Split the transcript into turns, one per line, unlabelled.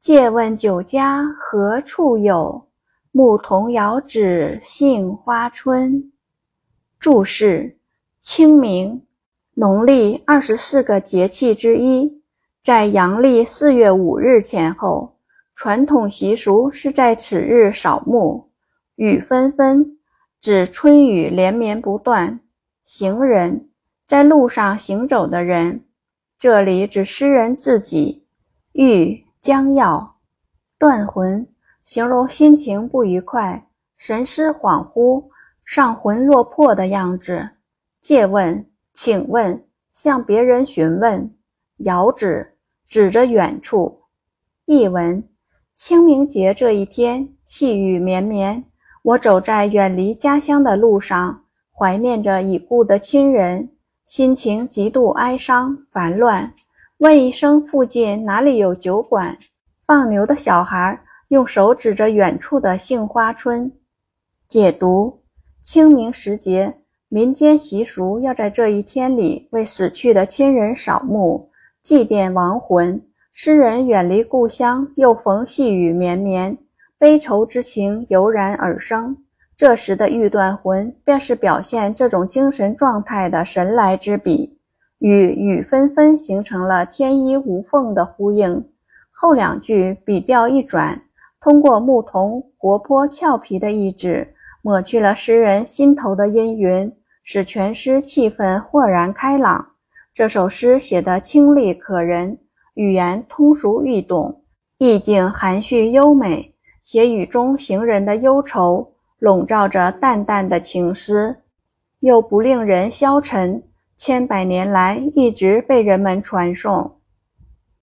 借问酒家何处有？牧童遥指杏花村。注释：清明，农历二十四个节气之一，在阳历四月五日前后。传统习俗是在此日扫墓。雨纷纷，指春雨连绵不断。行人，在路上行走的人。这里指诗人自己。欲。将要断魂，形容心情不愉快、神思恍惚、丧魂落魄的样子。借问，请问，向别人询问。遥指，指着远处。译文：清明节这一天，细雨绵绵，我走在远离家乡的路上，怀念着已故的亲人，心情极度哀伤、烦乱。问一声：“附近哪里有酒馆？”放牛的小孩用手指着远处的杏花村。解读：清明时节，民间习俗要在这一天里为死去的亲人扫墓，祭奠亡魂。诗人远离故乡，又逢细雨绵绵，悲愁之情油然而生。这时的欲断魂，便是表现这种精神状态的神来之笔。与雨纷纷形成了天衣无缝的呼应。后两句笔调一转，通过牧童活泼俏皮的意志，抹去了诗人心头的阴云，使全诗气氛豁然开朗。这首诗写得清丽可人，语言通俗易懂，意境含蓄优美，写雨中行人的忧愁，笼罩着淡淡的情思，又不令人消沉。千百年来一直被人们传颂。